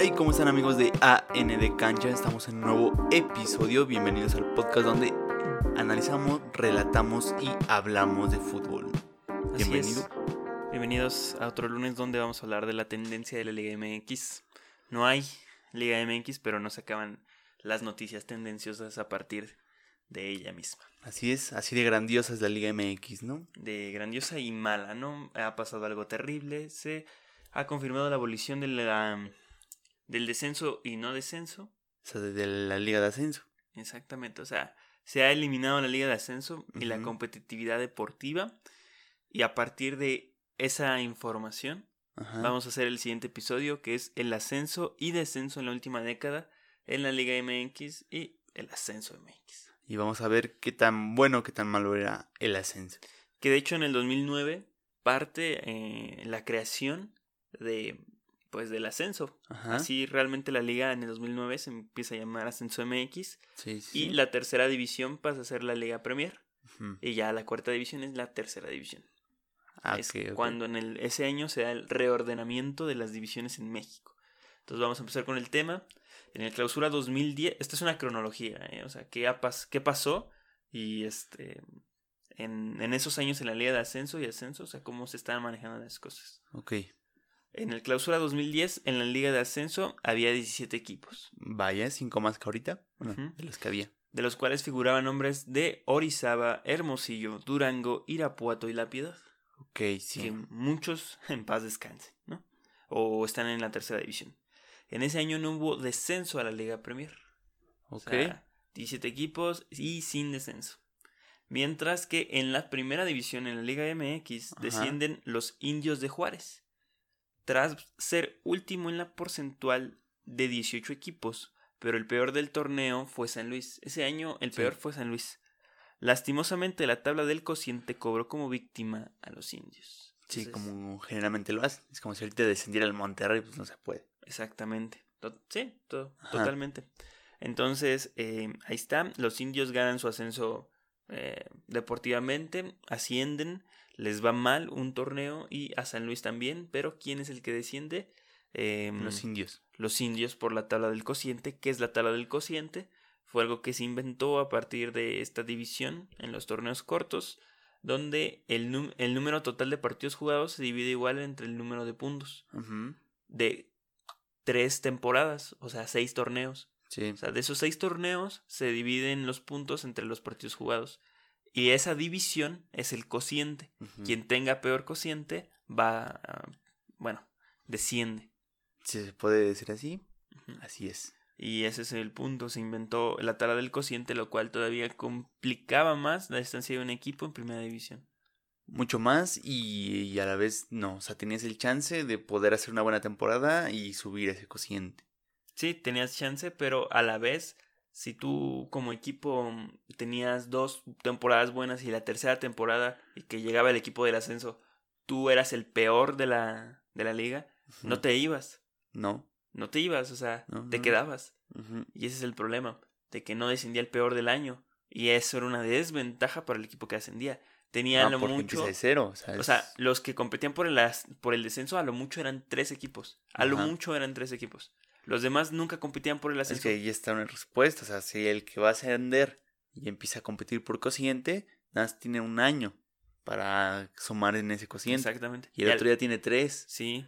Hey, ¿cómo están amigos de AN de Cancha? Estamos en un nuevo episodio. Bienvenidos al podcast donde analizamos, relatamos y hablamos de fútbol. Así Bienvenido. es. Bienvenidos a otro lunes donde vamos a hablar de la tendencia de la Liga MX. No hay Liga MX, pero nos acaban las noticias tendenciosas a partir de ella misma. Así es, así de grandiosa es la Liga MX, ¿no? De grandiosa y mala, ¿no? Ha pasado algo terrible. Se ha confirmado la abolición de la, del descenso y no descenso. O sea, de la Liga de Ascenso. Exactamente, o sea, se ha eliminado la liga de ascenso y la competitividad deportiva. Y a partir de esa información, Ajá. vamos a hacer el siguiente episodio, que es el ascenso y descenso en la última década en la Liga MX y el ascenso MX. Y vamos a ver qué tan bueno, qué tan malo era el ascenso. Que de hecho en el 2009 parte eh, la creación de pues del ascenso. Ajá. Así realmente la liga en el 2009 se empieza a llamar Ascenso MX Sí, sí. y la tercera división pasa a ser la Liga Premier. Y ya la cuarta división es la tercera división. Ah, es ok, ok. cuando en el, ese año se da el reordenamiento de las divisiones en México. Entonces vamos a empezar con el tema. En el clausura 2010, esta es una cronología, ¿eh? o sea, ¿qué, pas- qué pasó? Y este, en, en esos años en la Liga de Ascenso y Ascenso, o sea, cómo se estaban manejando las cosas. Ok. En el clausura 2010, en la Liga de Ascenso, había 17 equipos, Vaya, cinco más que ahorita. Bueno, de los que había. de los cuales figuraban nombres de Orizaba, Hermosillo, Durango, Irapuato y La Piedad. Ok, sí. que muchos en paz descansen, ¿no? O están en la tercera división. En ese año no hubo descenso a la Liga Premier. O Ok. sea, 17 equipos y sin descenso. Mientras que en la primera división, en la Liga MX, Ajá. descienden los Indios de Juárez. Tras ser último en la porcentual de 18 equipos, pero el peor del torneo fue San Luis. Ese año el Sí. peor fue San Luis. Lastimosamente la tabla del cociente cobró como víctima a los indios. Sí, como generalmente lo hace. Es como si ahorita descendiera el Monterrey, pues no se puede. Exactamente. Sí, to- Ajá. totalmente. Entonces, eh, ahí está. Los indios ganan su ascenso eh, deportivamente, ascienden, les va mal un torneo y a San Luis también, pero ¿quién es el que desciende? Em, Los indios. los indios por la tabla del cociente. ¿Qué es la tabla del cociente? Fue algo que se inventó a partir de esta división en los torneos cortos, donde el, el número total de partidos jugados se divide igual entre el número de puntos de tres temporadas, o sea, seis torneos. Sí. O sea, de esos seis torneos se dividen los puntos entre los partidos jugados. Y esa división es el cociente. Quien tenga peor cociente va, a- bueno, desciende. Si se puede decir así, así es. Y ese es el punto. Se inventó la tabla del cociente, lo cual todavía complicaba más la distancia de un equipo en primera división. Mucho más y, y a la vez no. O sea, tenías el chance de poder hacer una buena temporada y subir ese cociente. Sí, tenías chance, pero a la vez, si tú como equipo tenías dos temporadas buenas y la tercera temporada y que llegaba el equipo del ascenso, tú eras el peor de la, de la liga, no te ibas, No. no te ibas, o sea, No, te no. quedabas. Y ese es el problema, de que no descendía el peor del año. Y eso era una desventaja para el equipo que ascendía. Tenía Ah, lo mucho... de cero. O sea, O sea, es- los que competían por el, por el descenso a lo mucho eran tres equipos. A lo mucho eran tres equipos. Los demás nunca competían por el es ascenso. que ahí está una respuesta. O sea, si el que va a ascender y empieza a competir por cociente, nada más tiene un año para sumar en ese cociente. Exactamente. Y el otro ya tiene tres. Sí.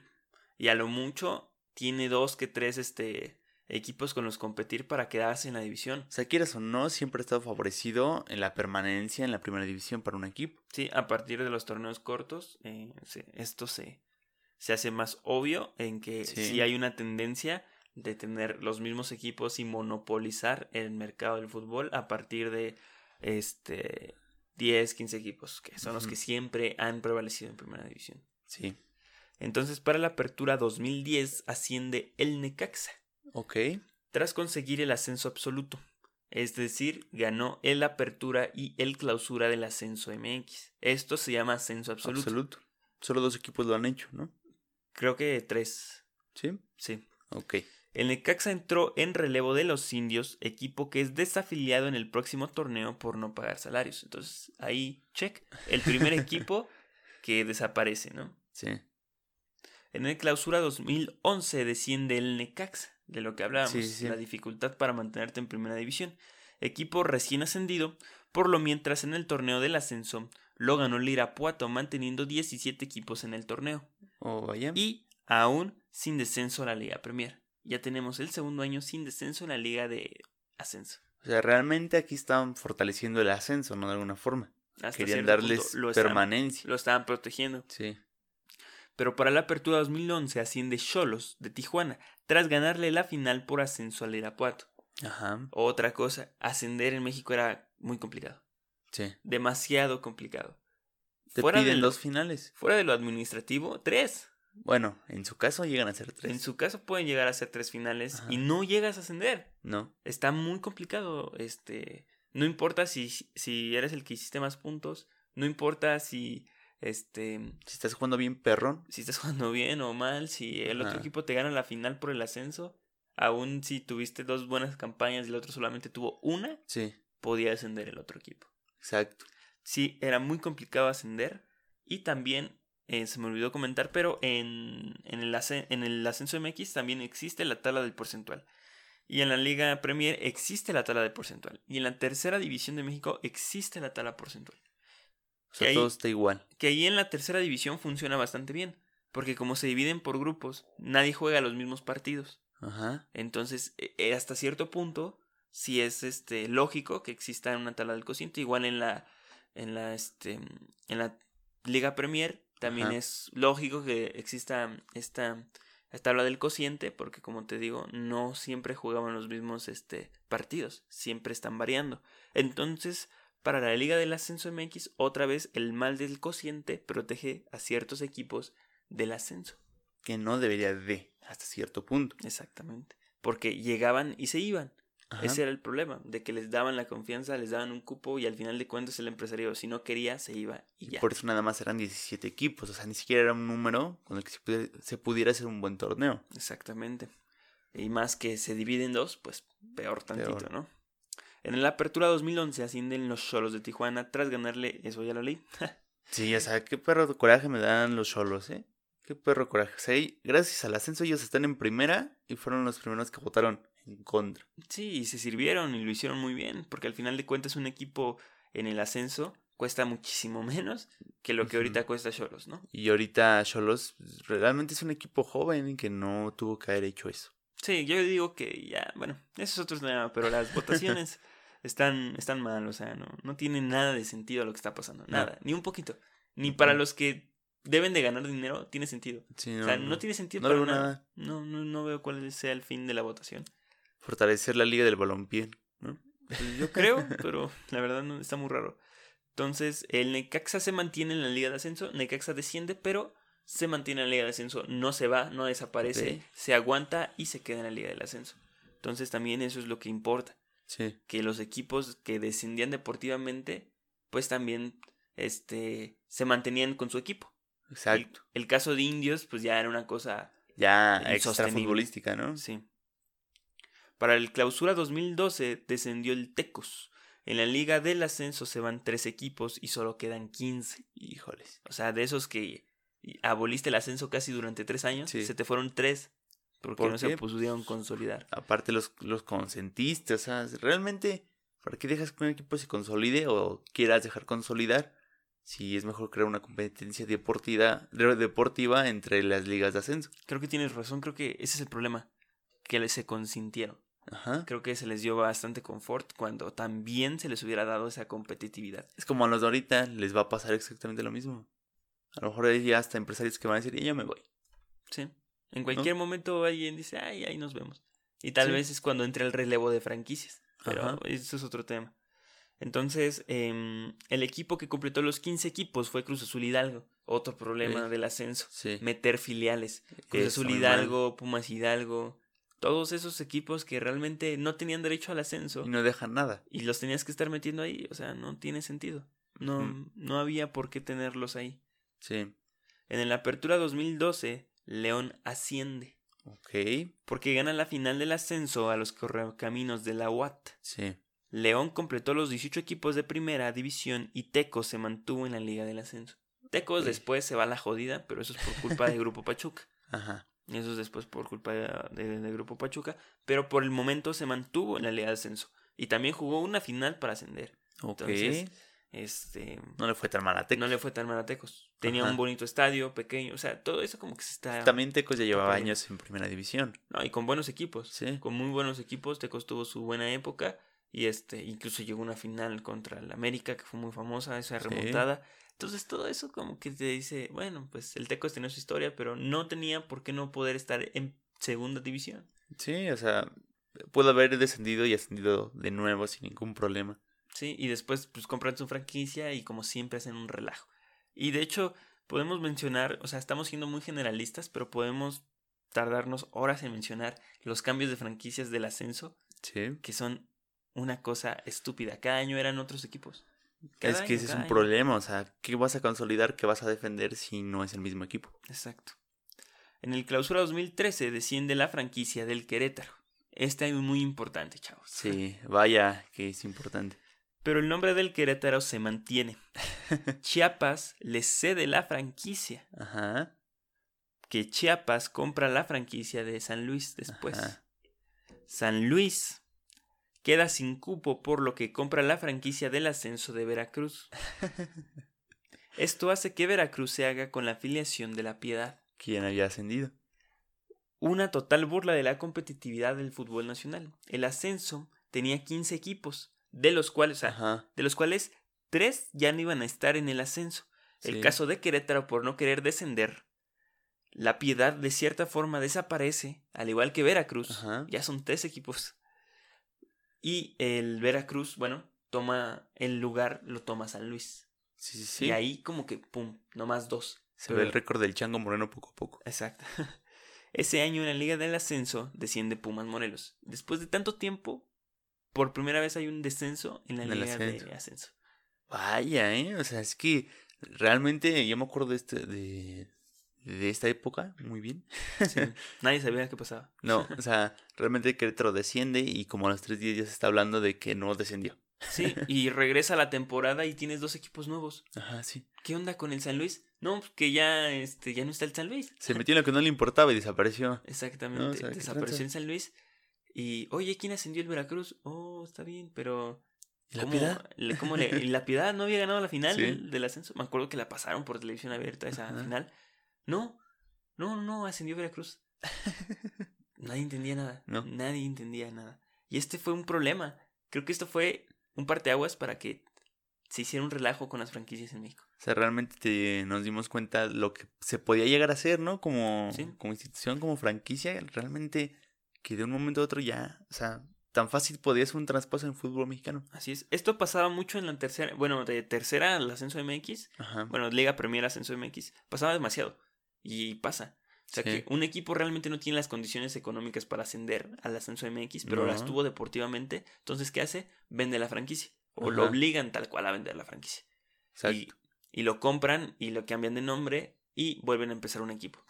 Y a lo mucho tiene dos que tres este, equipos con los competir para quedarse en la división. O sea, quieras o no, siempre ha estado favorecido en la permanencia en la primera división para un equipo. Sí, a partir de los torneos cortos, eh, se- esto se, se hace más obvio en que Sí. sí. hay una tendencia de tener los mismos equipos y monopolizar el mercado del fútbol a partir de este 10, 15 equipos, que son los que siempre han prevalecido en primera división. Sí. Entonces, para la apertura 2010 asciende el Necaxa. Ok. tras conseguir el ascenso absoluto. Es decir, ganó el apertura y el clausura del ascenso MX. Esto se llama ascenso absoluto. Absoluto. Solo dos equipos lo han hecho, ¿no? Creo que tres. Sí. Sí. Ok. El Necaxa entró en relevo de los indios, equipo que es desafiliado en el próximo torneo por no pagar salarios. Entonces, ahí, check. El primer equipo que desaparece, ¿no? Sí. En el clausura 2011 desciende el Necaxa, de lo que hablábamos, Sí, sí, la dificultad para mantenerte en primera división. Equipo recién ascendido, por lo mientras en el torneo del ascenso lo ganó el Irapuato, manteniendo 17 equipos en el torneo. Oh, vaya. Y aún sin descenso a la Liga Premier. Ya tenemos el segundo año sin descenso en la Liga de Ascenso. O sea, realmente aquí estaban fortaleciendo el ascenso, ¿no? De alguna forma. Hasta Querían darles lo estaban- permanencia. lo estaban protegiendo. Sí. Pero para la apertura 2011 asciende Cholos de Tijuana, tras ganarle la final por ascenso al Irapuato. Ajá. Otra cosa, ascender en México era muy complicado. Sí. Demasiado complicado. Te Fuera piden de lo- dos finales. Fuera de lo administrativo, tres. Bueno, en su caso llegan a ser tres. En su caso pueden llegar a ser tres finales Ajá. y no llegas a ascender. No. Está muy complicado. Este, no importa si, si eres el que hiciste más puntos, no importa si este Si estás jugando bien perrón. si estás jugando bien o mal, si el otro equipo te gana la final por el ascenso, aún si tuviste dos buenas campañas y el otro solamente tuvo una, Sí. podía ascender el otro equipo. Exacto. Sí, era muy complicado ascender y también eh, se me olvidó comentar, pero en, en, el, en el ascenso MX también existe la tabla del porcentual. Y en la Liga Premier existe la tabla del porcentual. Y en la tercera división de México existe la tabla porcentual. O sea, ahí- todo está igual. Que ahí en la tercera división funciona bastante bien. Porque como se dividen por grupos, nadie juega los mismos partidos. Ajá. Entonces, e- e- hasta cierto punto, sí es este lógico que exista una tabla del cociente. Igual en la, en la, este, en la Liga Premier también Ajá. es lógico que exista esta, esta tabla del cociente, porque como te digo, no siempre jugaban los mismos este, partidos, siempre están variando. Entonces, para la Liga del Ascenso MX, otra vez el mal del cociente protege a ciertos equipos del ascenso. Que no debería de, hasta cierto punto. Exactamente. Porque llegaban y se iban. Ajá. Ese era el problema, de que les daban la confianza, les daban un cupo y al final de cuentas el empresario, si no quería, se iba y Y ya. por eso nada más eran 17 equipos. O sea, ni siquiera era un número con el que se pudiera, se pudiera hacer un buen torneo. Exactamente. Y más que se divide en dos, pues peor tantito, Peor. ¿no? En la apertura 2011 ascienden los Cholos de Tijuana tras ganarle, eso ya lo leí, Sí, o sea, qué perro de coraje me dan los cholos, ¿eh? Qué perro de coraje. O sea, gracias al ascenso ellos están en primera y fueron los primeros que votaron en contra. Sí, y se sirvieron y lo hicieron muy bien, porque al final de cuentas un equipo en el ascenso cuesta muchísimo menos que lo que ahorita cuesta Cholos, ¿no? Y ahorita Cholos pues, realmente es un equipo joven que no tuvo que haber hecho eso. Sí, yo digo que ya, bueno, eso es otro tema, pero las votaciones están, están mal, o sea, no, no tiene nada de sentido lo que está pasando, No. nada, ni un poquito. Ni para los que deben de ganar dinero tiene sentido. Sí, o sea, no, tiene sentido no para nada. nada. No, no, no veo cuál sea el fin de la votación. Fortalecer la liga del balompié, ¿no? Pues yo creo, pero la verdad no está muy raro. Entonces, el Necaxa se mantiene en la Liga de Ascenso, Necaxa desciende, pero se mantiene en la Liga de Ascenso, no se va, no desaparece, se aguanta y se queda en la Liga del Ascenso. Entonces también eso es lo que importa. Sí. que los equipos que descendían deportivamente, pues también este, se mantenían con su equipo. El, Exacto. el caso de Indios, pues ya era una cosa, Ya extra futbolística, ¿no? sí. Para el clausura 2012 descendió el Tecos. En la liga del ascenso se van tres equipos y solo quedan 15. Híjoles. O sea, de esos que aboliste el ascenso casi durante tres años, Sí. se te fueron tres. Porque ¿Por no qué? se pudieron consolidar. Aparte los, los consentiste, o sea, realmente, ¿para qué dejas que un equipo se consolide o quieras dejar consolidar? Si es mejor crear una competencia deportiva, de- deportiva entre las ligas de ascenso. Creo que tienes razón, creo que ese es el problema. Que se consintieron. Ajá. Creo que se les dio bastante confort cuando también se les hubiera dado esa competitividad. Es como a los de ahorita les va a pasar exactamente lo mismo. A lo mejor hay ya hasta empresarios que van a decir, "Y yo me voy. Sí. En cualquier momento alguien dice, ay, ahí nos vemos. Y tal Sí. vez es cuando entra el relevo de franquicias. Pero Ajá. eso es otro tema. Entonces, em, el equipo que completó los 15 equipos fue Cruz Azul Hidalgo. Otro problema del ascenso. Sí. Meter filiales. Cruz Azul. Hidalgo, Pumas Hidalgo. Todos esos equipos que realmente no tenían derecho al ascenso. Y no dejan nada. y los tenías que estar metiendo ahí, o sea, no tiene sentido. No, Ujú. no había por qué tenerlos ahí. Sí. En la apertura 2012, León asciende, Ok. porque gana la final del ascenso a los correcaminos de la UAT. Sí. León completó los 18 equipos de primera división y Tecos se mantuvo en la liga del ascenso. Tecos después se va a la jodida, pero eso es por culpa del Grupo Pachuca. Ajá. Eso es después por culpa del de, Grupo Pachuca. Pero por el momento se mantuvo en la Liga de Ascenso. Y también jugó una final para ascender. Ok. Entonces, este. no le fue tan mal a Tecos. No le fue tan mal a Tecos. Tenía Ajá. un bonito estadio, pequeño. O sea, todo eso como que se está. También Tecos ya llevaba años en primera división. No, y con buenos equipos. Sí. Con muy buenos equipos. Tecos tuvo su buena época. Y este, incluso llegó a una final contra el América, que fue muy famosa, esa Sí. Entonces todo eso como que te dice, bueno, pues el Tecos tenía su historia, pero no tenía por qué no poder estar en segunda división. Sí, o sea, pudo haber descendido y ascendido de nuevo sin ningún problema. Sí, y después pues compran su franquicia y como siempre hacen un relajo. Y de hecho podemos mencionar, o sea, estamos siendo muy generalistas, pero podemos tardarnos horas en mencionar los cambios de franquicias del ascenso, Sí. que son una cosa estúpida. Cada año eran otros equipos. Cada es que año, ese es un año. problema, o sea, ¿qué vas a consolidar, qué vas a defender si no es el mismo equipo? Exacto. En el clausura 2013 desciende la franquicia del Querétaro. Este año es muy importante, chavos. Sí, vaya que es importante. Pero el nombre del Querétaro se mantiene. Chiapas le cede la franquicia. Ajá. que Chiapas compra la franquicia de San Luis después. Ajá. San Luis queda sin cupo por lo que compra la franquicia del ascenso de Veracruz. Esto hace que Veracruz se haga con la afiliación de la piedad. ¿Quién había ascendido? Una total burla de la competitividad del fútbol nacional. El ascenso tenía 15 equipos, de los cuales, o sea, de los cuales 3 ya no iban a estar en el ascenso. El sí. caso de Querétaro por no querer descender. La piedad de cierta forma desaparece, al igual que Veracruz. Ajá. Ya son tres equipos. Y el Veracruz, bueno, toma el lugar, lo toma San Luis. Sí, sí, sí. Y ahí como que, ¡pum!, nomás dos. Se ve el récord del Chango Moreno poco a poco. Exacto. Ese año en la Liga del Ascenso desciende Pumas Morelos. Después de tanto tiempo, por primera vez hay un descenso en la En Liga ascenso. de Ascenso. Vaya, ¿eh? O sea, es que realmente yo me acuerdo de, este, de, de esta época muy bien. Sí, nadie sabía qué pasaba. No, o sea, realmente Querétaro desciende y como a los tres días ya se está hablando de que no descendió. Sí, y regresa la temporada y tienes dos equipos nuevos. Ajá, sí. ¿Qué onda con el San Luis? No, pues que ya, este, ya no está el San Luis. Se metió en lo que no le importaba y desapareció. Exactamente. No, o sea, ¿qué Desapareció en San Luis. Y, oye, ¿quién ascendió el Veracruz? Oh, está bien, pero. ¿Y la ¿cómo- piedad? le- cómo le- y la piedad no había ganado la final Sí. del, del ascenso. Me acuerdo que la pasaron por televisión abierta esa Ajá. final. No, no, no, ascendió Veracruz. Nadie entendía nada. No. Nadie entendía nada. Y este fue un problema. Creo que esto fue un parteaguas para que se hiciera un relajo con las franquicias en México. O sea, realmente te- nos dimos cuenta lo que se podía llegar a hacer, ¿no? Como, Sí. como institución, como franquicia. Realmente que de un momento a otro ya, o sea, tan fácil podía ser un traspaso en fútbol mexicano. Así es. Esto pasaba mucho en la tercera, bueno, de tercera al ascenso MX, Ajá. bueno, Liga Premier Ascenso MX, pasaba demasiado. Y pasa. O sea Sí. que un equipo realmente no tiene las condiciones económicas para ascender al ascenso MX, pero las tuvo deportivamente. Entonces, ¿qué hace? Vende la franquicia. O lo obligan tal cual a vender la franquicia. Exacto. Y, y lo compran y lo cambian de nombre y vuelven a empezar un equipo.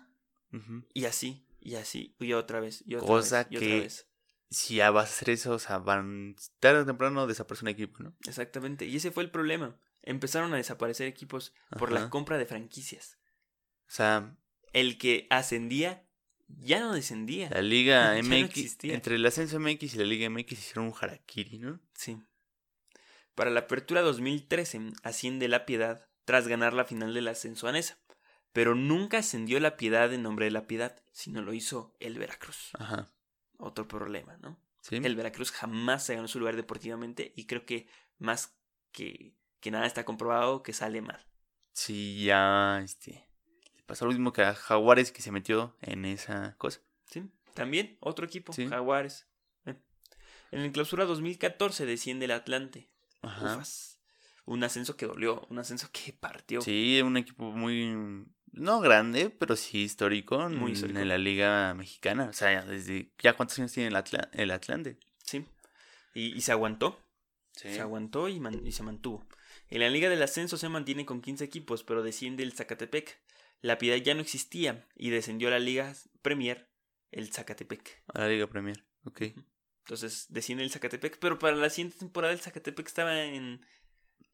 Y así, y así, y otra vez, y otra Cosa vez, y otra que- vez. Si ya vas a hacer eso, o sea, van tarde o temprano desaparece un equipo, ¿no? Exactamente. Y ese fue el problema. Empezaron a desaparecer equipos por la compra de franquicias. O sea, El que ascendía ya no descendía. la Liga Ya MX, entre el ascenso MX y la Liga MX hicieron un harakiri, ¿no? Sí. Para la apertura 2013 asciende la Piedad tras ganar la final del ascenso anesa. Pero nunca ascendió la Piedad en nombre de la Piedad, sino lo hizo el Veracruz. Ajá. Otro problema, ¿no? Sí. El Veracruz jamás se ganó su lugar deportivamente y creo que más que, que nada está comprobado que sale mal. Sí, ya, este. Pasó lo mismo que a Jaguares que se metió en esa cosa. ¿Sí? También otro equipo, Sí. Jaguares. En el clausura 2014 desciende el Atlante. Ajá. Ufas. Un ascenso que dolió, un ascenso que partió. Sí, un equipo muy. No grande, pero sí histórico, Muy histórico. en la Liga Mexicana. O sea, desde. ¿Ya cuántos años tiene el, Atla- el Atlante? Sí. Y, y se aguantó. Sí. Se aguantó y, man- y se mantuvo. En la Liga del Ascenso se mantiene con 15 equipos, pero desciende el Zacatepec. La Piedad ya no existía y descendió a la Liga Premier el Zacatepec. A la Liga Premier. Ok. Entonces desciende el Zacatepec, pero para la siguiente temporada el Zacatepec estaba en,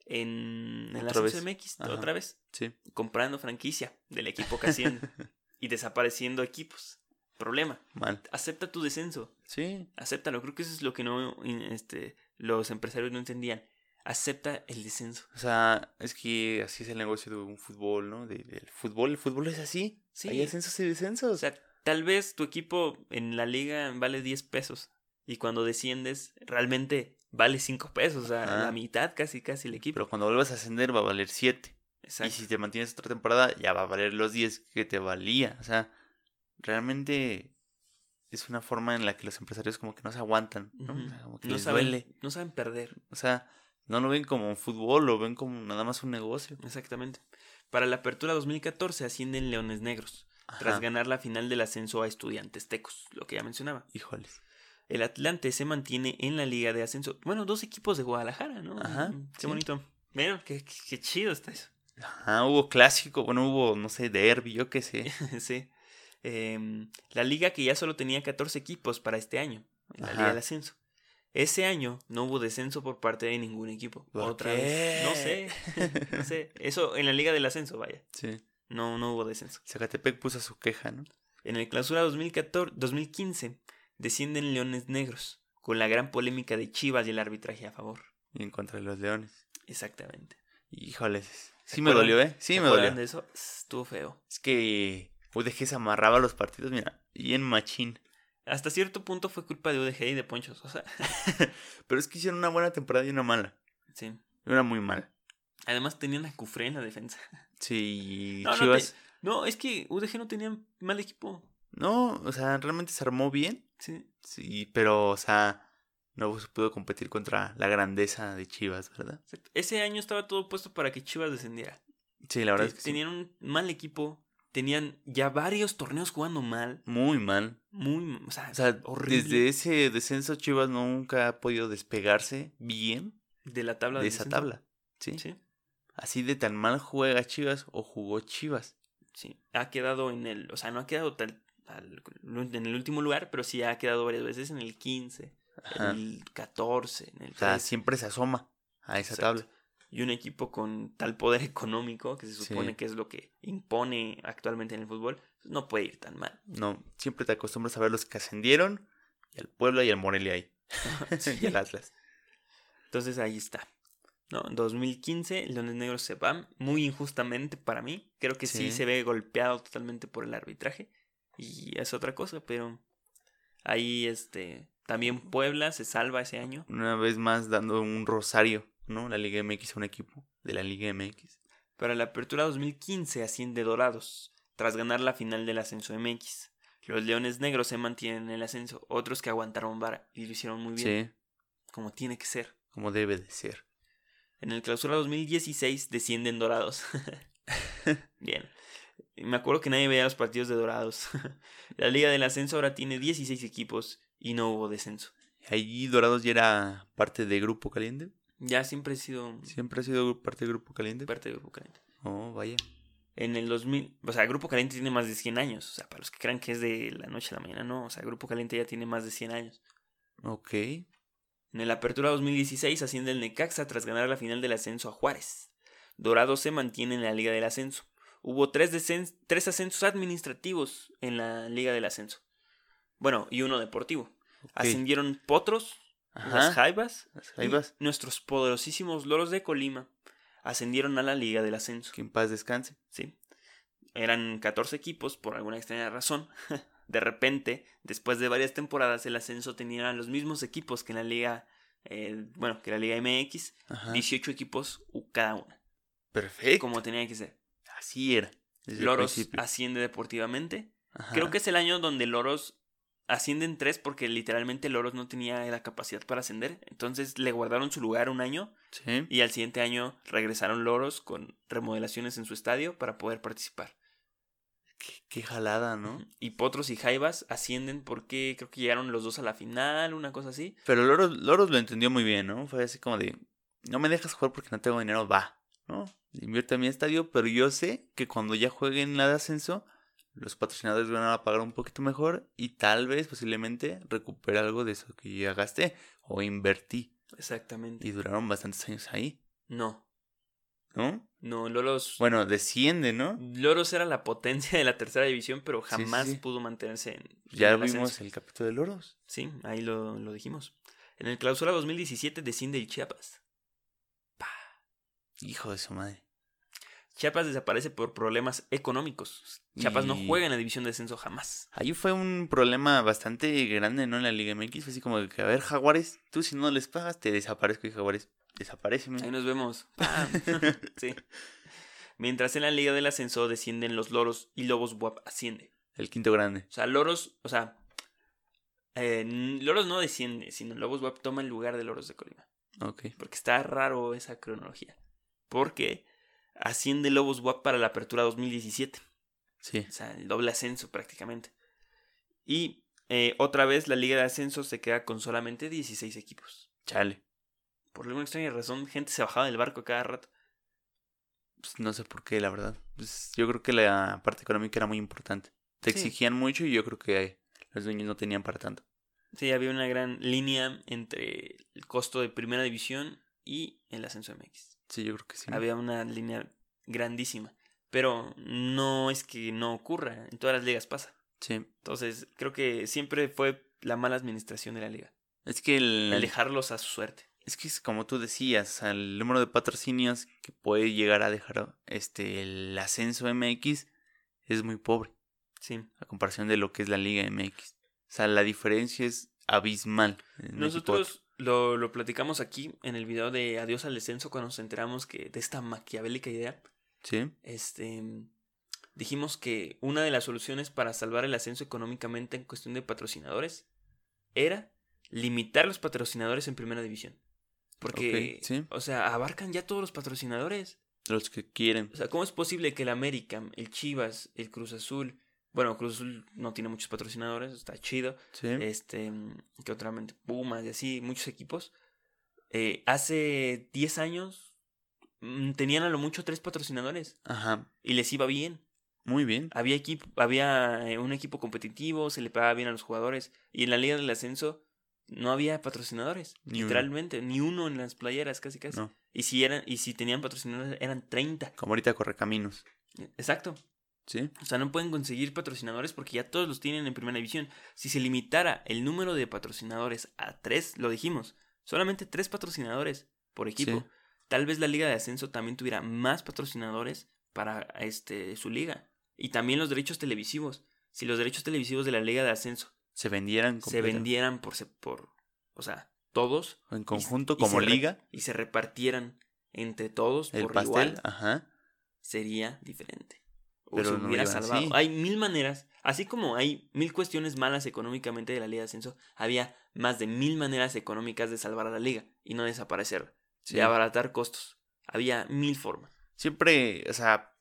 en. MX Ajá. otra vez, Sí. comprando franquicia del equipo que asciende. y desapareciendo equipos. Problema. Mal. Acepta tu descenso. Sí. Acéptalo. Creo que eso es lo que no este, los empresarios no entendían. Acepta el descenso. O sea, es que así es el negocio de un fútbol, ¿no? De- del fútbol, el fútbol es así. Sí. Hay ascensos y descensos. O sea, tal vez tu equipo en la liga vale 10 pesos. Y cuando desciendes, realmente vale 5 pesos. O sea, la mitad casi, casi el equipo. Pero cuando vuelvas a ascender va a valer 7. Exacto. Y si te mantienes otra temporada, ya va a valer los 10 que te valía. O sea, realmente es una forma en la que los empresarios como que no se aguantan, ¿no? Como que no, les saben, duele. no saben perder. O sea, no lo ven como un fútbol, lo ven como nada más un negocio. Exactamente. Para la apertura 2014 ascienden Leones Negros, tras ganar la final del ascenso a Estudiantes Tecos, lo que ya mencionaba. Híjoles. El Atlante se mantiene en la liga de ascenso. Bueno, dos equipos de Guadalajara, ¿no? Ajá, Mm, Qué sí. bonito. Vieron, qué, qué, qué chido está eso. Ajá, hubo clásico, bueno, hubo, no sé, derby, yo qué sé. sí. Em, la liga que ya solo tenía 14 equipos para este año, en la liga del ascenso. Ese año no hubo descenso por parte de ningún equipo. ¿Por Otra qué? vez. No sé. No sé. Eso en la liga del ascenso, vaya. Sí. No, no hubo descenso. Zacatepec puso su queja, ¿no? En el clausura 2014, 2015 descienden Leones Negros, con la gran polémica de Chivas y el arbitraje a favor. Y en contra de los leones. Exactamente. Híjoles. ¿Se Sí me dolió, ¿eh? Sí ¿Se me dolió. de eso? Estuvo feo. Es que UDG se amarraba los partidos, mira, y en machín. Hasta cierto punto fue culpa de UDG y de Ponchos. O sea, Pero es que hicieron una buena temporada y una mala. sí. Una muy mala. Además tenían a Cufré en la defensa. Sí, No, no, Chivas. te- no, es que UDG no tenía mal equipo. No, o sea, realmente se armó bien. Sí. Sí, pero, o sea, no se pudo competir contra la grandeza de Chivas, ¿verdad? Ese año estaba todo puesto para que Chivas descendiera. Sí, la verdad es que sí. tenían un mal equipo. Tenían ya varios torneos jugando mal. Muy mal. Muy, o sea, O sea, horrible. desde ese descenso Chivas nunca ha podido despegarse bien de la tabla de de esa descenso. tabla. ¿sí? Sí. Así de tan mal juega Chivas o jugó Chivas. Sí, ha quedado en el, o sea, no ha quedado tal, al- en el último lugar, pero sí ha quedado varias veces en el 15, Ajá. en el 14, en el O sea, 13. siempre se asoma a esa Exacto. tabla. Y un equipo con tal poder económico, que se supone Sí. que es lo que impone actualmente en el fútbol, no puede ir tan mal. No, siempre te acostumbras a ver los que ascendieron, y al Puebla y al Morelia ahí. Sí. y al Atlas. Entonces ahí está. No, en 2015 Leones Negros se van muy injustamente para mí. Creo que sí. Sí. se ve golpeado totalmente por el arbitraje y es otra cosa, pero ahí este también Puebla se salva ese año. Una vez más dando un rosario, ¿no? La Liga MX a un equipo de la Liga MX. Para la apertura 2015 asciende Dorados, tras ganar la final del ascenso MX. Los Leones Negros se mantienen en el ascenso, otros que aguantaron vara y lo hicieron muy bien, Sí, como tiene que ser. como debe de ser. En el clausura 2016 descienden Dorados. bien. Me acuerdo que nadie veía los partidos de Dorados. la Liga del Ascenso ahora tiene 16 equipos y no hubo descenso. Ahí Dorados ya era parte de Grupo Caliente. Ya siempre he sido Siempre ha sido parte de Grupo Caliente. parte del Grupo Caliente. Oh, vaya. En el 2000, o sea, Grupo Caliente tiene más de 100 años. O sea, para los que crean que es de la noche a la mañana, no. O sea, Grupo Caliente ya tiene más de 100 años. Ok. En el Apertura 2016 asciende el Necaxa tras ganar la final del ascenso a Juárez. Dorados se mantiene en la Liga del Ascenso. Hubo tres, tres ascensos administrativos en la Liga del Ascenso. Bueno, y uno deportivo. Ascendieron Potros, las Ajá. Jaivas, Ahí y vas. nuestros poderosísimos Loros de Colima ascendieron a la Liga del Ascenso. Que en paz descanse. Sí. Eran 14 equipos por alguna extraña razón. De repente, después de varias temporadas, el ascenso tenía los mismos equipos que en la Liga, eh, bueno, que la Liga MX, Ajá. 18 equipos u- cada una, Perfecto. como tenía que ser. Así era. desde Loros asciende deportivamente. Ajá. Creo que es el año donde Loros asciende en tres porque literalmente Loros no tenía la capacidad para ascender. Entonces le guardaron su lugar un año Sí. y al siguiente año regresaron Loros con remodelaciones en su estadio para poder participar. Qué, qué jalada, ¿no? Y Potros y Jaivas ascienden porque creo que llegaron los dos a la final, una cosa así. Pero Loros, Loros lo entendió muy bien, ¿no? Fue así como de, no me dejas jugar porque no tengo dinero, va, ¿no? Invierte a mi estadio, pero yo sé que cuando ya jueguen la de ascenso, los patrocinadores van a pagar un poquito mejor y tal vez, posiblemente, recupere algo de eso que ya gasté o invertí. Exactamente. Y duraron bastantes años ahí, No, ¿no? No, Loros. Bueno, desciende, ¿no? Loros era la potencia de la tercera división, pero sí, jamás sí. pudo mantenerse en. Ya en vimos ascenso. el capítulo de Loros. Sí, ahí lo, lo dijimos. En el clausura 2017 desciende el Chiapas. Hijo de su madre. Chiapas desaparece por problemas económicos. Chiapas no juega en la división de descenso jamás. Ahí fue un problema bastante grande, ¿no? En la Liga MX. Fue así como que, a ver, Jaguares, tú si no les pagas, te desaparezco y Jaguares, desaparece. Ahí nos vemos. ¡Pam! sí. Mientras en la Liga del Ascenso descienden los Loros y Lobos WAP asciende. El quinto grande. O sea, Loros, o sea, eh, Loros no desciende, sino Lobos WAP toma el lugar de Loros de Colima. Ok. Porque está raro esa cronología. Porque asciende Lobos WAP para la apertura 2017. Sí. O sea, el doble ascenso prácticamente. Y eh, otra vez la Liga de Ascenso se queda con solamente 16 equipos. Chale. Por alguna extraña razón, gente se bajaba del barco cada rato. Pues no sé por qué, la verdad. Pues yo creo que la parte económica era muy importante. Te Sí. exigían mucho y yo creo que los dueños no tenían para tanto. Sí, había una gran línea entre el costo de primera división y el ascenso MX. Sí, yo creo que sí. Había una línea grandísima. Pero no es que no ocurra, en todas las ligas pasa. Sí. Entonces, creo que siempre fue la mala administración de la liga. Es que el, El dejarlos a su suerte. es que es como tú decías, el número de patrocinios que puede llegar a dejar este el ascenso MX es muy pobre Sí. a comparación de lo que es la Liga MX. O sea, la diferencia es abismal. Nosotros lo, lo platicamos aquí en el video de Adiós al descenso cuando nos enteramos que de esta maquiavélica idea. Sí. Este dijimos que una de las soluciones para salvar el ascenso económicamente en cuestión de patrocinadores era limitar los patrocinadores en primera división. Porque, sí. o sea, abarcan ya todos los patrocinadores. Los que quieren. O sea, ¿cómo es posible que el América, el Chivas, el Cruz Azul, bueno, Cruz Azul no tiene muchos patrocinadores, está chido, Sí. este, que otra mente, Pumas y así, muchos equipos. Eh, hace 10 años mm, tenían a lo mucho tres patrocinadores Ajá. y les iba bien. Muy bien. Había, equipo, había eh, un equipo competitivo, se le pagaba bien a los jugadores y en la Liga del Ascenso no había patrocinadores, Ni uno. literalmente, ni uno en las playeras, casi casi. No. Y si eran y si tenían patrocinadores eran 30. Como ahorita Correcaminos. Exacto. Sí. O sea, no pueden conseguir patrocinadores porque ya todos los tienen en primera división. Si se limitara el número de patrocinadores a tres, lo dijimos, solamente tres patrocinadores por equipo, Sí. tal vez la liga de ascenso también tuviera más patrocinadores para este su liga. Y también los derechos televisivos. Si los derechos televisivos de la liga de ascenso Se vendieran se vendieran por, se- por o sea, todos en conjunto y como re- liga. y se repartieran entre todos El por pastel. igual, Ajá. sería diferente. O Pero se hubiera salvado. así. Hay mil maneras, así como hay mil cuestiones malas económicamente de la Liga de Ascenso, había más de mil maneras económicas de salvar a la liga y no desaparecer, Sí. de abaratar costos. Había mil formas. Siempre, o sea,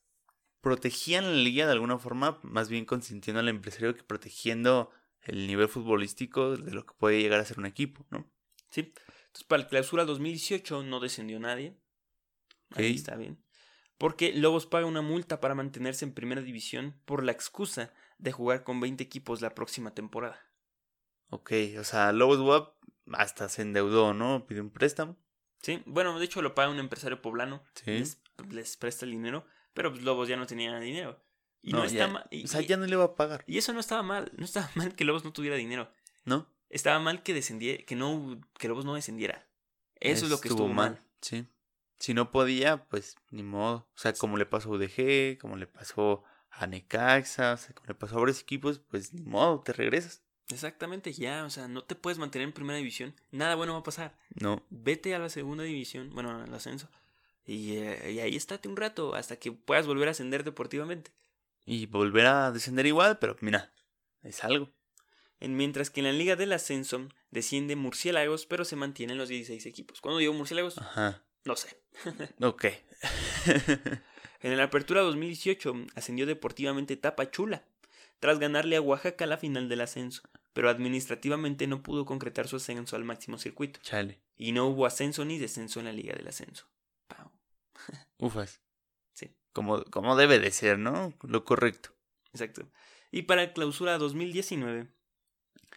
protegían la liga de alguna forma, más bien consintiendo al empresario que protegiendo el nivel futbolístico de lo que puede llegar a ser un equipo, ¿no? ¿sí? Entonces, para el clausura 2018 no descendió nadie. Ahí está bien. Porque Lobos paga una multa para mantenerse en primera división por la excusa de jugar con 20 equipos la próxima temporada. Ok, o sea, Lobos WAP hasta se endeudó, ¿no? Pidió un préstamo. Sí, bueno, de hecho lo paga un empresario poblano. Sí. Les, les presta el dinero, pero pues Lobos ya no tenía dinero. Y no, No, está ya- mal. Y, O sea, ya no le va a pagar, y eso no estaba mal. No estaba mal que Lobos no tuviera dinero. ¿no? Estaba mal que descendiera, que no, que Lobos no descendiera. Eso es lo que estuvo mal. Sí. Si no podía, pues ni modo. O sea, como le pasó a UDG, como le pasó a Necaxa, o sea, como le pasó a varios equipos, pues ni modo, te regresas. Exactamente, ya, o sea, no te puedes mantener en primera división. Nada bueno va a pasar. No. Vete a la segunda división, bueno, al ascenso. Y, eh, y ahí estate un rato hasta que puedas volver a ascender deportivamente. Y volver a descender igual, pero mira, es algo. En, mientras que en la Liga del Ascenso desciende Murciélagos, pero se mantienen los 16 equipos. ¿Cuándo digo Murciélagos? Ajá. No sé. Ok. En la Apertura 2018 ascendió deportivamente Tapachula, tras ganarle a Oaxaca la final del ascenso, pero administrativamente no pudo concretar su ascenso al máximo circuito, Chale. y no hubo ascenso ni descenso en la Liga del Ascenso. Pau. Ufas. Sí. Como, como debe de ser, ¿no? Lo correcto. Exacto. Y para el clausura 2019,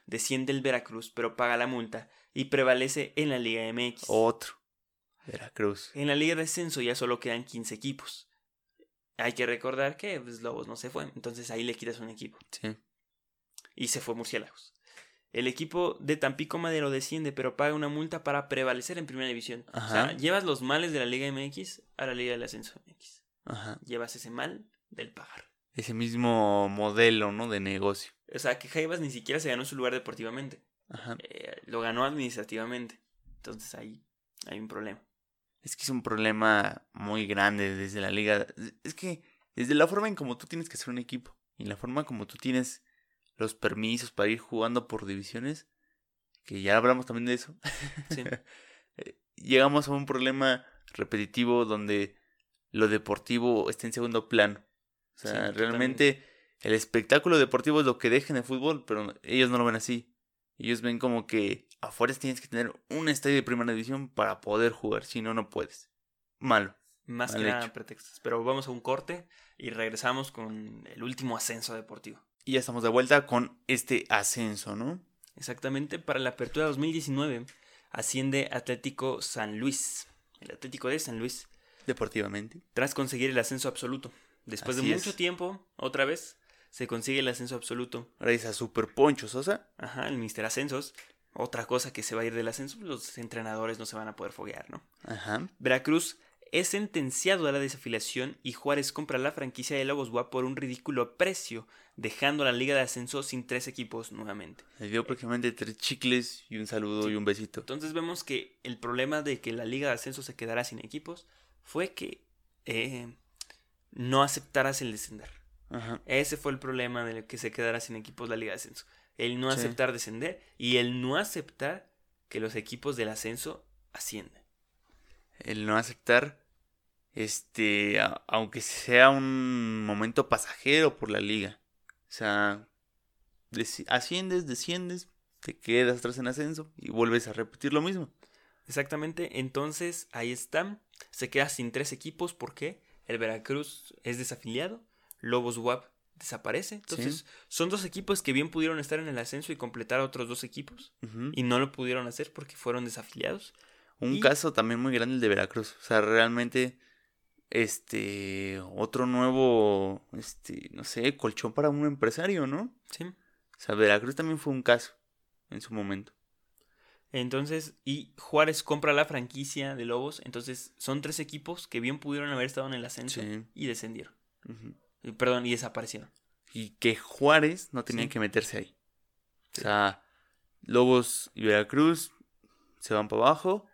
desciende el Veracruz, pero paga la multa y prevalece en la Liga MX. Otro. Veracruz. En la Liga de Ascenso ya solo quedan 15 equipos. Hay que recordar que pues, Lobos no se fue, entonces ahí le quitas un equipo. Sí. Y se fue Murciélagos. El equipo de Tampico Madero desciende, pero paga una multa para prevalecer en primera división. O sea, Ajá. llevas los males de la Liga MX a la Liga del Ascenso MX. Ajá. Llevas ese mal del pagar. Ese mismo modelo, ¿no? De negocio. O sea, que Jaivas ni siquiera se ganó su lugar deportivamente. Ajá. Eh, lo ganó administrativamente. Entonces ahí hay un problema. Es que es un problema muy grande desde la liga. Es que desde la forma en como tú tienes que hacer un equipo y la forma como tú tienes los permisos para ir jugando por divisiones, que ya hablamos también de eso, Sí. eh, llegamos a un problema repetitivo donde lo deportivo está en segundo plano. O sea, Sí, realmente el espectáculo deportivo es lo que deja en el fútbol, pero ellos no lo ven así. Ellos ven como que afuera tienes que tener un estadio de primera división para poder jugar, si no, no puedes. Malo. Más Mal que nada pretextos. Pero vamos a un corte y regresamos con el último ascenso deportivo. Y ya estamos de vuelta con este ascenso, ¿no? Exactamente, para la apertura 2019 asciende Atlético San Luis. El Atlético de San Luis, Deportivamente. tras conseguir el ascenso absoluto. Después de mucho es. tiempo, otra vez, se consigue el ascenso absoluto. Gracias a Super Poncho Sosa. Ajá, el Mister Ascensos. Otra cosa que se va a ir del ascenso, los entrenadores no se van a poder foguear, ¿no? Ajá. Veracruz es sentenciado a la desafiliación y Juárez compra la franquicia de Lobos Buap por un ridículo precio, dejando a la Liga de Ascenso sin tres equipos nuevamente. Le dio prácticamente tres chicles y un saludo Sí. y un besito. Entonces vemos que el problema de que la Liga de Ascenso se quedara sin equipos fue que eh, no aceptaras el descender. Ajá. Ese fue el problema de que se quedara sin equipos la Liga de Ascenso. El no Sí. aceptar descender y el no aceptar que los equipos del ascenso ascienden. El no aceptar, este, a- aunque sea un momento pasajero por la liga. O sea, deci- asciendes, desciendes, te quedas atrás en ascenso y vuelves a repetir lo mismo. Exactamente, entonces ahí está. Se queda sin tres equipos porque el Veracruz es desafiliado, Lobos WAP desaparece. Entonces, son dos equipos que bien pudieron estar en el ascenso y completar a otros dos equipos y no lo pudieron hacer porque fueron desafiliados. Un Y- caso también muy grande el de Veracruz. O sea, realmente, este, otro nuevo, este, no sé, colchón para un empresario, ¿no? ¿sí? O sea, Veracruz también fue un caso en su momento. Entonces, y Juárez compra la franquicia de Lobos. Entonces, son tres equipos que bien pudieron haber estado en el ascenso Sí. y descendieron. Perdón, y desaparecieron. Y que Juárez no tenía Sí. que meterse ahí. Sí. O sea, Lobos y Veracruz se van para abajo.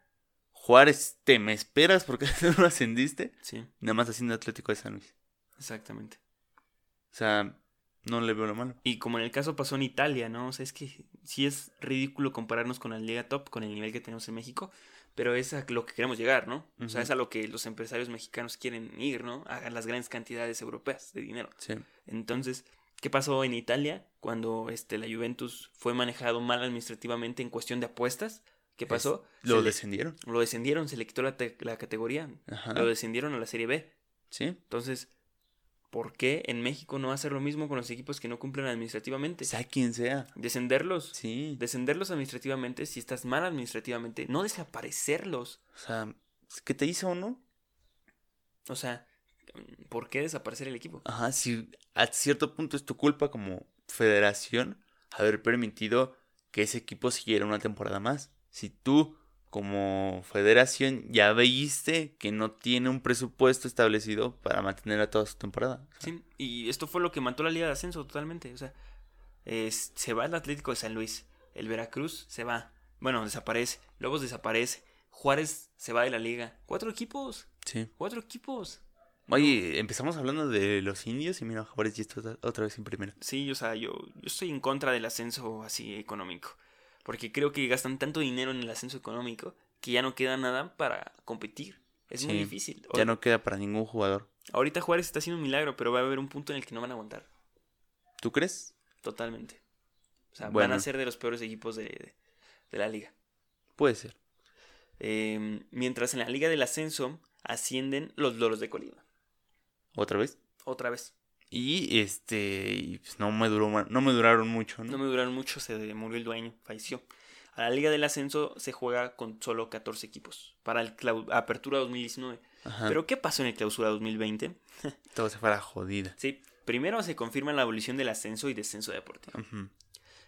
Juárez, te me esperas porque no ascendiste. Sí, Nada más haciendo Atlético de San Luis. exactamente. O sea, no le veo lo malo. Y como en el caso pasó en Italia, ¿no? O sea, es que sí es ridículo compararnos con la Liga Top, con el nivel que tenemos en México, pero es a lo que queremos llegar, ¿no? O sea, es a lo que los empresarios mexicanos quieren ir, ¿no? A las grandes cantidades europeas de dinero. Sí. Entonces, ¿qué pasó en Italia cuando este, la Juventus fue manejado mal administrativamente en cuestión de apuestas? ¿Qué pasó? Lo Se le- descendieron. lo descendieron, se le quitó la, la categoría, Ajá. lo descendieron a la Serie B. Sí. Entonces, ¿por qué en México no hacer lo mismo con los equipos que no cumplen administrativamente? Sea quien sea. Descenderlos. Sí. Descenderlos administrativamente, si estás mal administrativamente, no desaparecerlos. O sea, ¿qué te hizo uno? O sea, ¿por qué desaparecer el equipo? Ajá, si a cierto punto es tu culpa como federación haber permitido que ese equipo siguiera una temporada más. Si tú como federación ya veiste que no tiene un presupuesto establecido para mantener a toda su temporada. O sea, Sí, y esto fue lo que mató la Liga de Ascenso totalmente. O sea, es- se va el Atlético de San Luis, el Veracruz se va, bueno, desaparece, Lobos desaparece, Juárez se va de la liga. Cuatro equipos, sí. cuatro equipos. Oye, empezamos hablando de los indios y mira, Juárez ya está otra- otra vez en primera. Sí, o sea, yo, yo estoy en contra del ascenso así económico. Porque creo que gastan tanto dinero en el ascenso económico que ya no queda nada para competir. Es muy difícil. Ya no queda para ningún jugador. Ahorita Juárez está haciendo un milagro, pero va a haber un punto en el que no van a aguantar. ¿Tú crees? Totalmente. O sea, van a ser de los peores equipos de, de- de la liga. Puede ser. Eh, mientras en la liga del ascenso ascienden los loros de Colima. ¿Otra vez? Otra vez. Y este, pues, no me duró, no me duraron mucho, ¿no? No me duraron mucho, se murió el dueño, falleció. A la Liga del Ascenso se juega con solo 14 equipos para el Apertura 2019. Ajá. Pero ¿qué pasó en el Clausura 2020? Todo se fue a la jodida. Sí, primero se confirma la abolición del ascenso y descenso deportivo.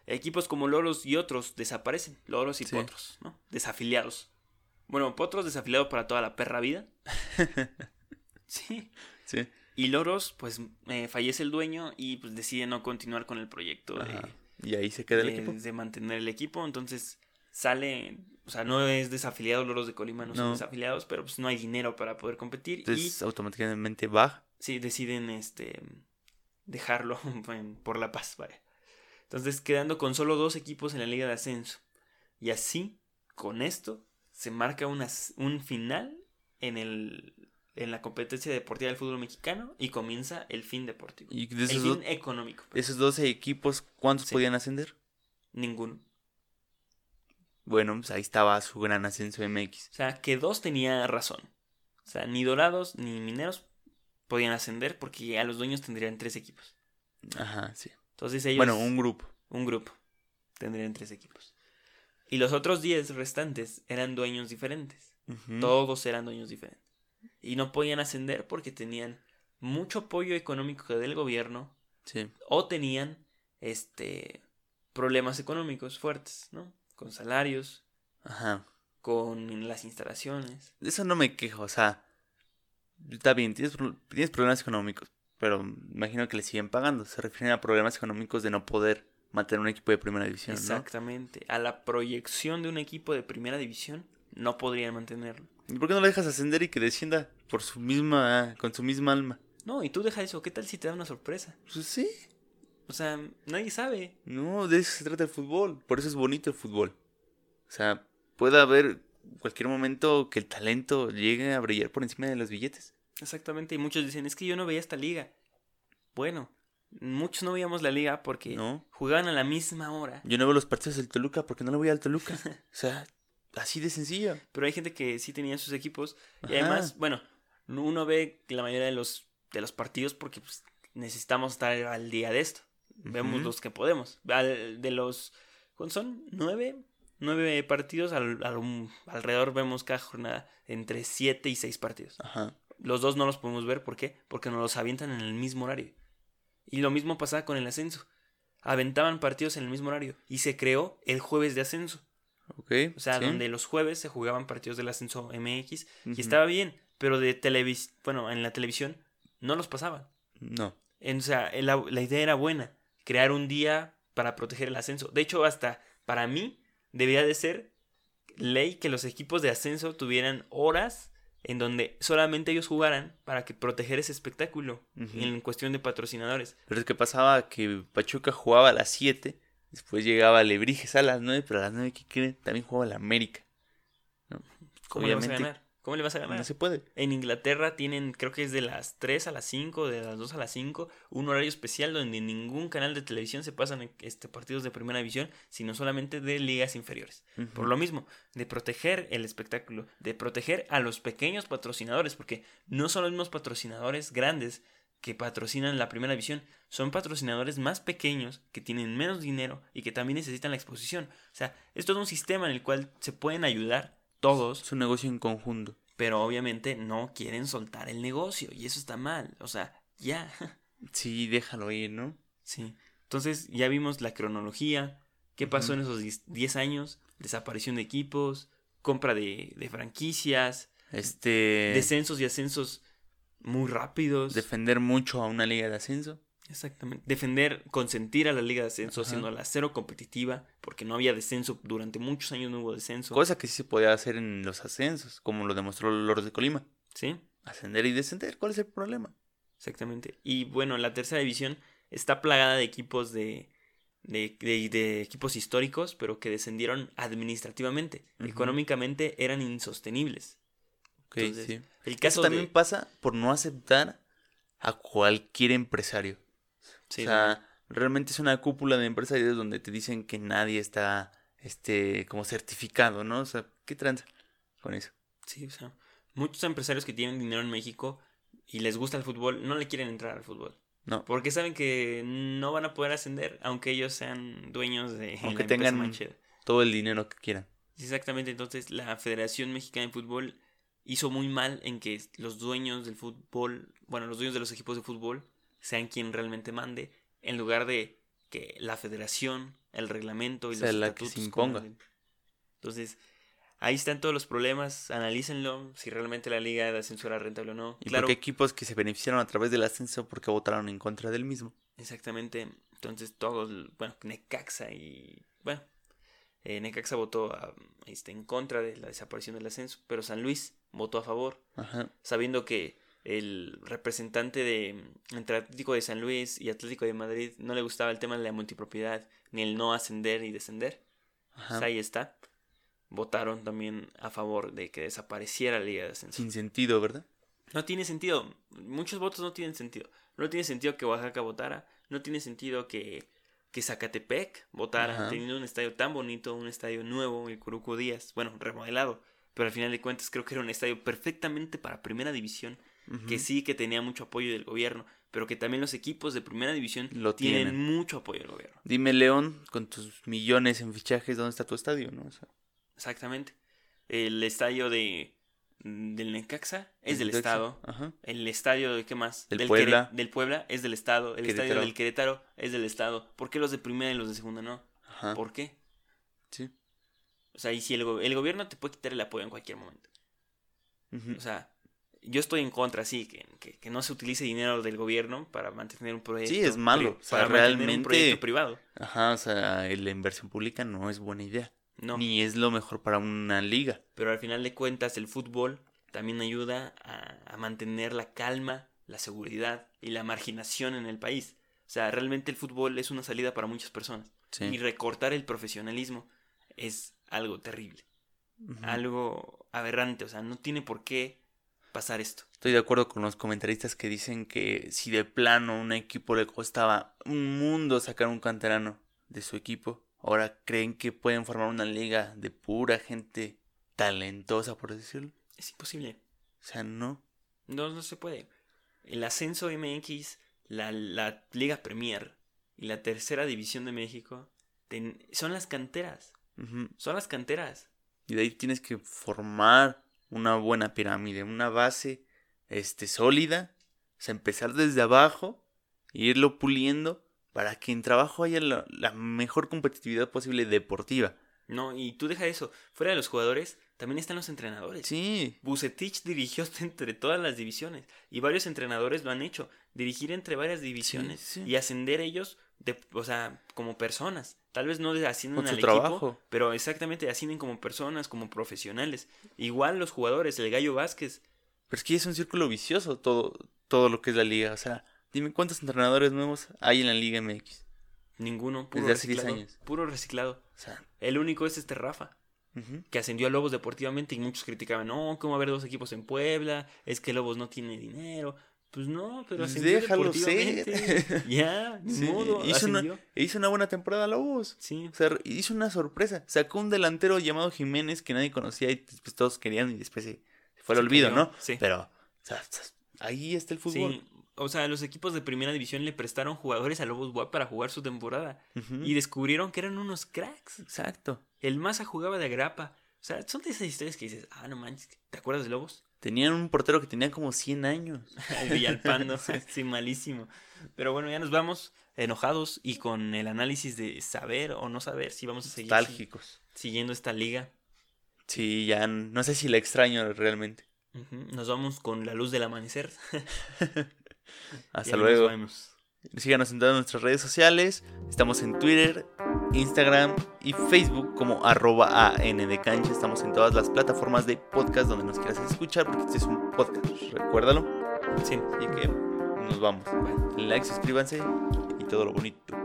Equipos como Loros y otros desaparecen. Loros y Sí. Potros, ¿no? Desafiliados. Bueno, Potros desafiliado para toda la perra vida. sí. Sí. Y Loros, pues eh, fallece el dueño y pues decide no continuar con el proyecto de. Y ahí se queda el de- equipo. de mantener el equipo. Entonces sale, o sea, no es desafiliado Loros de Colima, no, son desafiliados, pero pues no hay dinero para poder competir. Entonces automáticamente baja. y sí, deciden este dejarlo por la paz, vaya. Entonces quedando con solo dos equipos en la liga de ascenso. Y así, con esto, se marca una un final en el en la competencia deportiva del fútbol mexicano y comienza el fin deportivo. Y de el fin económico. de esos 12 equipos, ¿cuántos Sí. podían ascender? Ninguno. Bueno, pues ahí estaba su gran ascenso MX. O sea, que dos tenía razón. O sea, ni Dorados ni Mineros podían ascender porque ya los dueños tendrían tres equipos. Ajá, sí. Entonces ellos... Bueno, un grupo. un grupo. Tendrían tres equipos. Y los otros diez restantes eran dueños diferentes. Todos eran dueños diferentes. Y no podían ascender porque tenían mucho apoyo económico del gobierno Sí. o tenían este problemas económicos fuertes, ¿no? Con salarios, Ajá. con las instalaciones. De eso no me quejo, o sea, está bien, tienes, pro- tienes problemas económicos, pero imagino que le siguen pagando. Se refieren a problemas económicos de no poder mantener un equipo de primera división, ¿no? Exactamente. A la proyección de un equipo de primera división no podrían mantenerlo. ¿Y por qué no lo dejas ascender y que descienda por su misma, con su misma alma? No, y tú deja eso. ¿Qué tal si te da una sorpresa? Pues sí. O sea, nadie sabe. No, de eso se trata el fútbol. Por eso es bonito el fútbol. O sea, puede haber cualquier momento que el talento llegue a brillar por encima de los billetes. Exactamente. Y muchos dicen, es que yo no veía esta liga. Bueno, muchos no veíamos la liga porque No. jugaban a la misma hora. Yo no veo los partidos del Toluca porque no le voy al Toluca. o sea, así de sencillo. Pero hay gente que sí tenía sus equipos. Y además, bueno, uno ve la mayoría de los, de los partidos porque pues, necesitamos estar al día de esto. Vemos los que podemos. Al- de los... ¿cuántos son? ¿Nueve? Nueve partidos. al- al- alrededor vemos cada jornada entre siete y seis partidos. Ajá. Los dos no los podemos ver. ¿Por qué? Porque nos los avientan en el mismo horario. Y lo mismo pasaba con el ascenso. Aventaban partidos en el mismo horario. Y se creó el jueves de ascenso. O sea, sí. donde los jueves se jugaban partidos del ascenso MX. Y estaba bien. Pero de televis bueno, en la televisión no los pasaban. No. En- o sea, la, la idea era buena. Crear un día para proteger el ascenso. De hecho, hasta para mí debía de ser ley que los equipos de ascenso tuvieran horas en donde solamente ellos jugaran para que proteger ese espectáculo en cuestión de patrocinadores. Pero es que pasaba que Pachuca jugaba a las 7, después llegaba Lebrijes a las 9, pero a las 9, ¿qué creen? También jugaba la América. ¿no? ¿Cómo le vas a ganar? ¿Cómo le vas a ganar? No se puede. En Inglaterra tienen, creo que es de las 3 a las 5, de las 2 a las 5, un horario especial donde en ningún canal de televisión se pasan este, partidos de primera división, sino solamente de ligas inferiores. Por lo mismo, de proteger el espectáculo, de proteger a los pequeños patrocinadores, porque no son los mismos patrocinadores grandes que patrocinan la primera división, son patrocinadores más pequeños que tienen menos dinero y que también necesitan la exposición. O sea, es todo un sistema en el cual se pueden ayudar todos Es un negocio en conjunto. pero obviamente no quieren soltar el negocio y eso está mal, o sea, ya. Sí, déjalo ir, ¿no? Sí. Entonces ya vimos la cronología, qué pasó en esos 10 10 años, desaparición de equipos, compra de, de franquicias, Este. descensos y ascensos muy rápidos. defender mucho a una liga de ascenso. Exactamente. Defender, consentir a la liga de ascenso, haciendo la cero competitiva, porque no había descenso, durante muchos años no hubo descenso. Cosa que sí se podía hacer en los ascensos, como lo demostró Loros de Colima. ¿Sí? Ascender y descender, ¿cuál es el problema? Exactamente. Y bueno, la tercera división está plagada de equipos de, de, de- de equipos históricos, pero que descendieron administrativamente. Económicamente eran insostenibles. Ok, Entonces, sí. El Eso caso también de... pasa por no aceptar a cualquier empresario. Sí, o sea, realmente es una cúpula de empresarios donde te dicen que nadie está este como certificado, ¿no? O sea, ¿qué tranza con eso? sí, o sea, muchos empresarios que tienen dinero en México y les gusta el fútbol, no le quieren entrar al fútbol. No. Porque saben que no van a poder ascender, aunque ellos sean dueños de la Aunque empresa tengan manchera. todo el dinero que quieran. Exactamente, entonces la Federación Mexicana de Fútbol hizo muy mal en que los dueños del fútbol, bueno, los dueños de los equipos de fútbol sean quien realmente mande, en lugar de que la federación, el reglamento y O sea, los la que se estatutos imponga. Entonces, ahí están todos los problemas, analícenlo, si realmente la liga de ascenso era rentable o no. Y claro, porque equipos que se beneficiaron a través del ascenso porque votaron en contra del mismo. exactamente, entonces todos, bueno, Necaxa y, bueno, eh, Necaxa votó a- este, en contra de la desaparición del ascenso, pero San Luis votó a favor. Ajá. sabiendo que el representante de entre Atlético de San Luis y Atlético de Madrid no le gustaba el tema de la multipropiedad ni el no ascender y descender. Pues ahí está. Votaron también a favor de que desapareciera la Liga de Ascenso. Sin sentido, ¿verdad? No tiene sentido. Muchos votos no tienen sentido. No tiene sentido que Oaxaca votara. No tiene sentido que, que Zacatepec votara. Ajá. Teniendo un estadio tan bonito, un estadio nuevo, el Curuco Díaz. Bueno, remodelado. Pero al final de cuentas creo que era un estadio perfectamente para primera división. Que sí, que tenía mucho apoyo del gobierno. Pero que también los equipos de primera división Lo tienen, tienen. mucho apoyo del gobierno. Dime, León, con tus millones en fichajes, ¿dónde está tu estadio? ¿no? O sea, Exactamente. El estadio de del Necaxa es del Necaxa, Estado. Ajá. El estadio de qué más? Del Puebla. del Puebla es del Estado. El estadio del Querétaro es del Estado. ¿Por qué los de primera y los de segunda no? Ajá. ¿Por qué? Sí. O sea, y si el, el gobierno te puede quitar el apoyo en cualquier momento. O sea, yo estoy en contra, sí, que, que, que no se utilice dinero del gobierno para mantener un proyecto. Sí, es malo. pri- O sea, para mantener un realmente- proyecto privado. Ajá, o sea, la inversión pública no es buena idea. No. Ni es lo mejor para una liga. Pero al final de cuentas, el fútbol también ayuda a, a mantener la calma, la seguridad y la marginación en el país. O sea, realmente el fútbol es una salida para muchas personas. Sí. Y recortar el profesionalismo es algo terrible, algo aberrante. O sea, no tiene por qué pasar esto. Estoy de acuerdo con los comentaristas que dicen que si de plano a un equipo le costaba un mundo sacar un canterano de su equipo, ahora creen que pueden formar una liga de pura gente talentosa, por decirlo. Es imposible. O sea, no. No, no se puede. El ascenso MX, la, la Liga Premier y la tercera división de México ten- son las canteras. Son las canteras. Y de ahí tienes que formar una buena pirámide, una base este, sólida. O sea, empezar desde abajo, e irlo puliendo para que en trabajo haya la, la mejor competitividad posible deportiva. No, y tú deja eso. Fuera de los jugadores, también están los entrenadores. Sí, Bucetich dirigió entre todas las divisiones y varios entrenadores lo han hecho. Dirigir entre varias divisiones sí. y ascender ellos, de, o sea, como personas. Tal vez no de- ascienden Con al su equipo, trabajo. pero exactamente ascienden como personas, como profesionales. Igual los jugadores, el Gallo Vázquez, pero es que es un círculo vicioso todo, todo lo que es la liga. O sea, dime cuántos entrenadores nuevos hay en la Liga MX. ninguno, puro Desde hace 10 reciclado. años. Puro reciclado. O sea, El único es este Rafa. que ascendió a Lobos deportivamente y muchos criticaban, no, ¿cómo va a haber dos equipos en Puebla? Es que Lobos no tiene dinero. Pues no, pero Pues ascendió déjalo ser. ya, ni Sí, modo, hizo, una, hizo una buena temporada Lobos. Sí, O sea, hizo una sorpresa. Sacó un delantero llamado Jiménez que nadie conocía y después todos querían y después se, fue al olvido, cayó, ¿no? sí. Pero, o sea, ahí está el fútbol. sí. O sea, los equipos de primera división le prestaron jugadores a Lobos WAP para jugar su temporada. Y descubrieron que eran unos cracks. Exacto. El Maza jugaba de agrapa. O sea, son de esas historias que dices, ah, no manches, ¿te acuerdas de Lobos? Tenían un portero que tenía como 100 años. Villalpando, sí, malísimo. Pero bueno, ya nos vamos enojados y con el análisis de saber o no saber si vamos a seguir Nostálgicos. siguiendo esta liga. Sí, ya no sé si la extraño realmente. Nos vamos con la luz del amanecer. Hasta luego. Nos vemos. Síganos en todas nuestras redes sociales. Estamos en Twitter, Instagram y Facebook como arroba AN de cancha. Estamos en todas las plataformas de podcast donde nos quieras escuchar porque este es un podcast. Recuérdalo. Sí. Así que nos vamos. Like, suscríbanse y todo lo bonito.